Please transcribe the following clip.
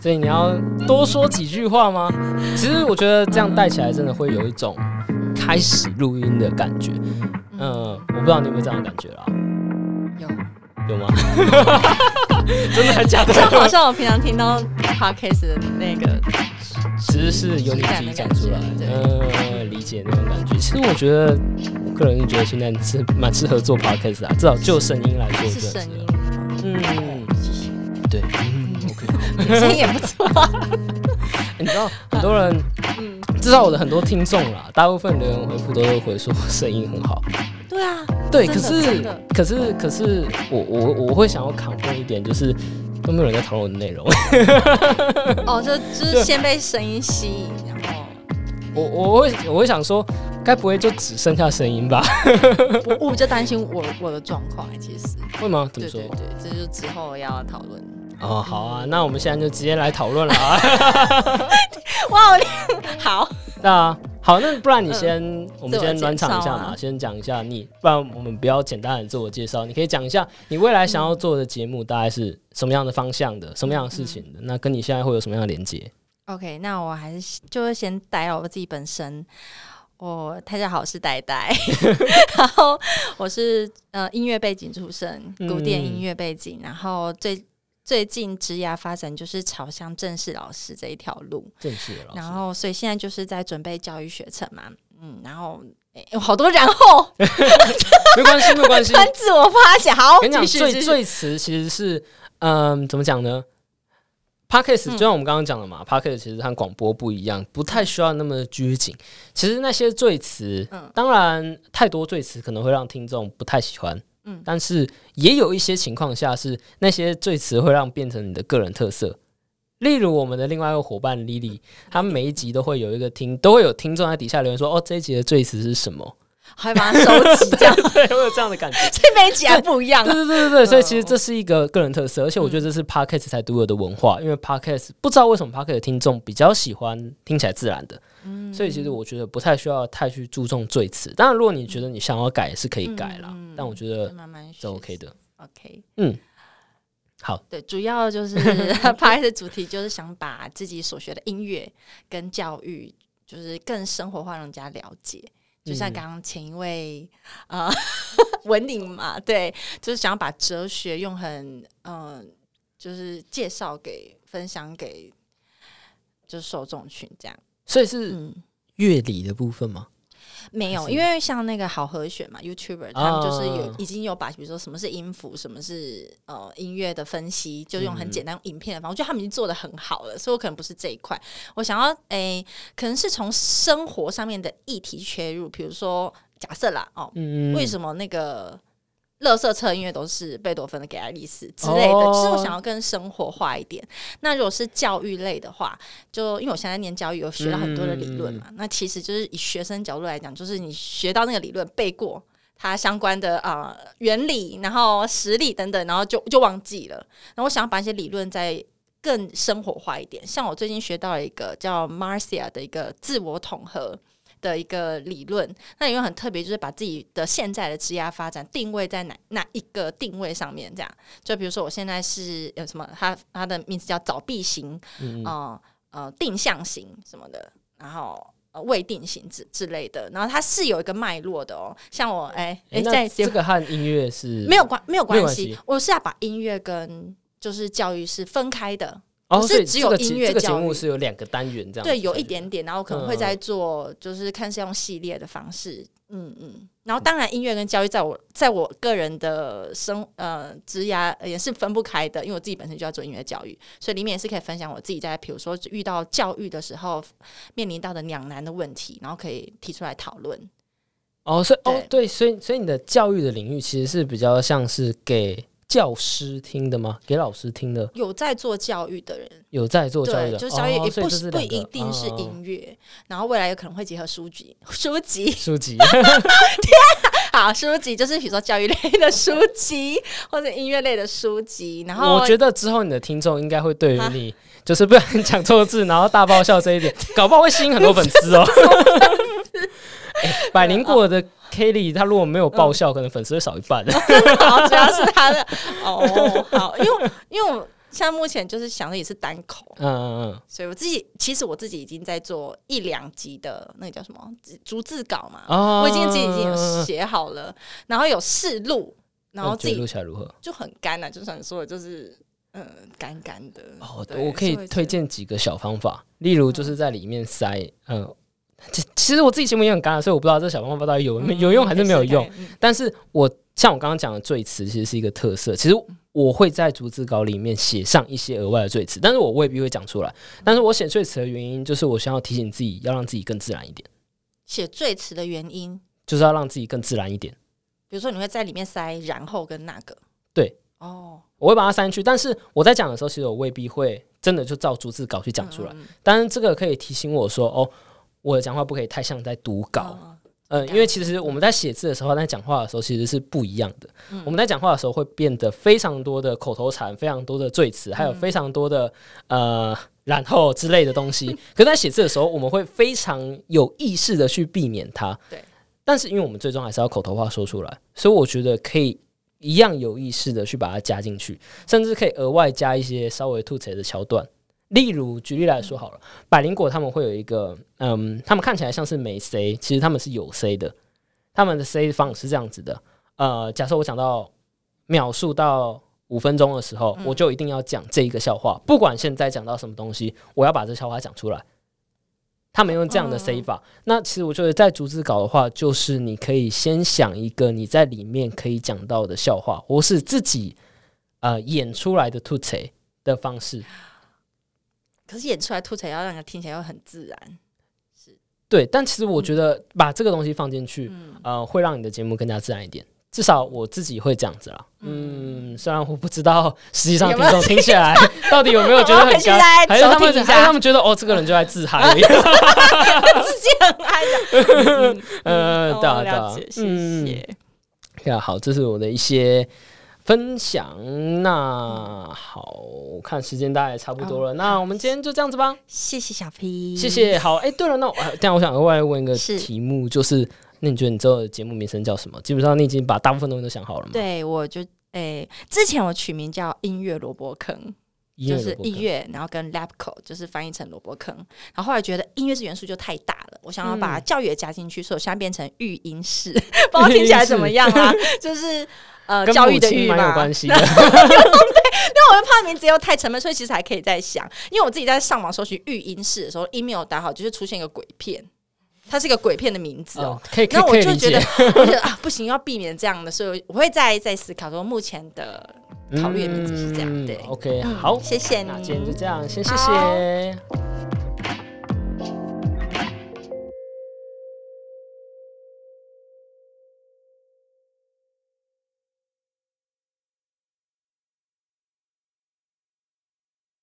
所以你要多说几句话吗？其实我觉得这样带起来真的会有一种开始录音的感觉。嗯，我不知道你有没有这样的感觉啦？有有吗？真的还假的？就好像我平常听到 podcast 的那个，其实是由你自己讲出来的呃，理解那种感觉。其实我觉得，我个人是觉得现在是蛮适合做 podcast 啊，至少就声音来说，是声音，嗯。声音也不错。你知道很多人，嗯，至少我的很多听众啦，大部分留言回复都会回说声音很好。对啊，对，可是可是可是我我我会想要扛过一点，就是都没有人在讨论我的内容。哦，就就是先被声音吸引，然后我我会我会想说，该不会就只剩下声音吧？我我比较担心我我的状况，其实，会吗？怎么说对对？对，这就是之后要讨论。哦，好啊，那我们现在就直接来讨论了啊。哇，你好，那好，那不然你先，我们先暖场一下嘛，啊先讲一下你，不然我们不要简单的自我介绍，你可以讲一下你未来想要做的节目大概是什么样的方向的，什么样的事情的，那跟你现在会有什么样的连接？OK，那我还是就是先带到我自己本身。我大家好，我是呆呆，然后我是呃音乐背景出身，古典音乐背景，然后最最近职涯发展就是朝向正式老师这一条路，正式的老师，然后所以现在就是在准备教育学程嘛，嗯，然后诶有好多然后 没关系，没关系。很自我发想，好，跟你讲，最最词其实是，嗯，怎么讲呢？嗯。就像我们刚刚讲的嘛，Podcast 其实和广播不一样，不太需要那么拘谨。其实那些最词，嗯。当然太多最词可能会让听众不太喜欢，嗯但是也有一些情况下是那些赘词会让变成你的个人特色。例如我们的另外一个伙伴 Lily，他们每一集都会有一个听，都会有听众在底下留言说：“哦，这一集的赘词是什么还把它收集，这样，？”对，我有这样的感觉。这每一集还不一样对啊。对对对对，所以其实这是一个个人特色，而且我觉得这是 podcast 才独有的文化，因为 podcast 不知道为什么 podcast 的听众比较喜欢听起来自然的，嗯所以其实我觉得不太需要太去注重赘词。当然，如果你觉得你想要改，是可以改啦，嗯但我觉得慢慢是 OK 的。OK，嗯，好，对，主要就是 拍的主题就是想把自己所学的音乐跟教育，就是更生活化，让人家了解。就像嗯刚刚前一位呃文鼎嘛，对，就是想要把哲学用很嗯、呃就是介绍给分享给就是受众群这样。所以是嗯，乐理的部分吗？没有，因为像那个好和弦嘛，YouTuber 他们就是有、啊。已经有把，比如说什么是音符，什么是呃音乐的分析，就用很嗯。简单用影片的方法，我觉得他们已经做的很好了，所以我可能不是这一块，我想要诶、可能是从生活上面的议题切入，比如说假设啦，哦，嗯，为什么那个乐色车音乐都是贝多芬的《给爱丽丝》之类的，哦就是我想要更生活化一点。那如果是教育类的话，就因为我现在念教育，有学到很多的理论嘛，那其实就是以学生角度来讲，就是你学到那个理论背过。它相关的啊、呃原理，然后实例等等，然后就就忘记了。然后我想要把一些理论再更生活化一点。像我最近学到了一个叫 Marcia 的一个自我统合的一个理论，那理论很特别，就是把自己的现在的职业发展定位在哪哪一个定位上面，这样。就比如说我现在是有什么，他他的名字叫早闭型，嗯呃呃定向型什么的，然后。呃，未定型之之类的，然后它是有一个脉络的哦。像我，哎、哎、在这个和音乐是没有关没有关系，我是要把音乐跟就是教育是分开的。哦，不是只有音乐教育目是有两个单元这样，对，有一点点，然后可能会嗯在做，就是看是用系列的方式，嗯嗯。然后当然，音乐跟教育在我在我个人的生呃职涯也是分不开的，因为我自己本身就要做音乐教育，所以里面也是可以分享我自己在比如说遇到教育的时候面临到的两难的问题，然后可以提出来讨论。哦，所以哦对对，所以所以你的教育的领域其实是比较像是给教师听的吗？给老师听的？有在做教育的人，有在做教育对，的，就是教育哦也不是不一定是音乐，然后未来有可能会结合书籍，书籍。书籍，好，书籍就是比如说教育类的 书籍或者音乐类的书籍，然后我觉得之后你的听众应该会对于啊？你就是不小心讲错字，然后大爆笑这一点，搞不好会吸引很多粉丝哦。哎 百灵果的 Kelly，他如果没有爆笑，可能粉丝会少一半。好，主要是他的哦，好，因为因为我像目前就是想的也是单口，嗯嗯嗯，所以我自己其实我自己已经在做一两集的那个叫什么逐字稿嘛，哦我已经自己已经有写好了，然后有试录，然后自己录起来如何？就很干啊，就像你说的，就是嗯干干的。哦，对我可以推荐几个小方法，例如就是在里面塞，嗯、其其实我自己节目也很干啊，所以我不知道这小方法到底有没有用还是没有用。，嗯但是我像我刚刚讲的赘词，其实是一个特色。其实我会在逐字稿里面写上一些额外的赘词，但是我未必会讲出来。但是我写赘词的原因，就是我想要提醒自己，要让自己更自然一点，写赘词的原因，就是要让自己更自然一点。比如说你会在里面塞然后跟那个，对，哦，我会把它塞进去，但是我在讲的时候，其实我未必会真的就照逐字稿去讲出来。嗯当然，这个可以提醒我说，哦，我的讲话不可以太像在读稿。哦嗯，因为其实我们在写字的时候，在讲话的时候其实是不一样的。我们在讲话的时候会变得非常多的口头禅，非常多的赘词，还有非常多的呃然后之类的东西。可是在写字的时候，我们会非常有意识的去避免它。对。但是因为我们最终还是要口头话说出来，所以我觉得可以一样有意识的去把它加进去，甚至可以额外加一些稍微吐槽的桥段。例如，举例来说好了，百灵果他们会有一个，嗯，他们看起来像是没 C，其实他们是有 C 的。他们的 C 方是这样子的，呃，假设我讲到秒数到五分钟的时候，我就一定要讲这一个笑话，不管现在讲到什么东西，我要把这笑话讲出来。他们用这样的 C 法，那其实我觉得在逐字稿的话，就是你可以先想一个你在里面可以讲到的笑话，或是自己呃演出来的吐槽的方式。可是演出来吐槽要让人听起来又很自然，是对，但其实我觉得把这个东西放进去，嗯呃，会让你的节目更加自然一点。至少我自己会这样子啦。嗯，虽然我不知道实际上听众听起来 到底有没有觉得很 我们干，还是他们还是他们觉得哦，这个人就在自嗨。自己很嗨的。呃，哦对啊，对啊，谢嗯谢。对啊，好，这是我的一些分享。那好，看时间大概也差不多了，那我们今天就这样子吧。谢谢小 P，谢。谢。好，哎、对了，那我呃这样我想额外问一个是题目，就是那你觉得你之后的节目名称叫什么？基本上你已经把大部分东西都想好了吗？，对，我就诶、之前我取名叫音乐萝卜坑，就是音乐，然后跟 lab c o 就是翻译成萝卜坑。然后后来觉得音乐这元素就太大了，我想要把嗯教育也加进去，所以我现在变成育音室，不知道听起来怎么样啊？就是呃教育的育嘛有嘛。关系的。因为我会怕名字又太沉闷，所以其实还可以再想。因为我自己在上网搜寻育婴室的时候，email 打好就是出现一个鬼片，它是一个鬼片的名字哦。哦，可以，可以然后可以理解我就觉得。我觉得啊，不行，要避免这样的，所以我会再再思考说，目前的考虑的名字是这样。嗯对 OK，嗯好，谢谢你那今天就这样，先谢谢。